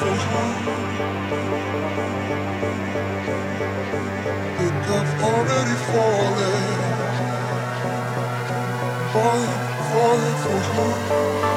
decision. Think I've already fallen, falling, falling for you.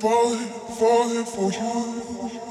Falling, falling for you.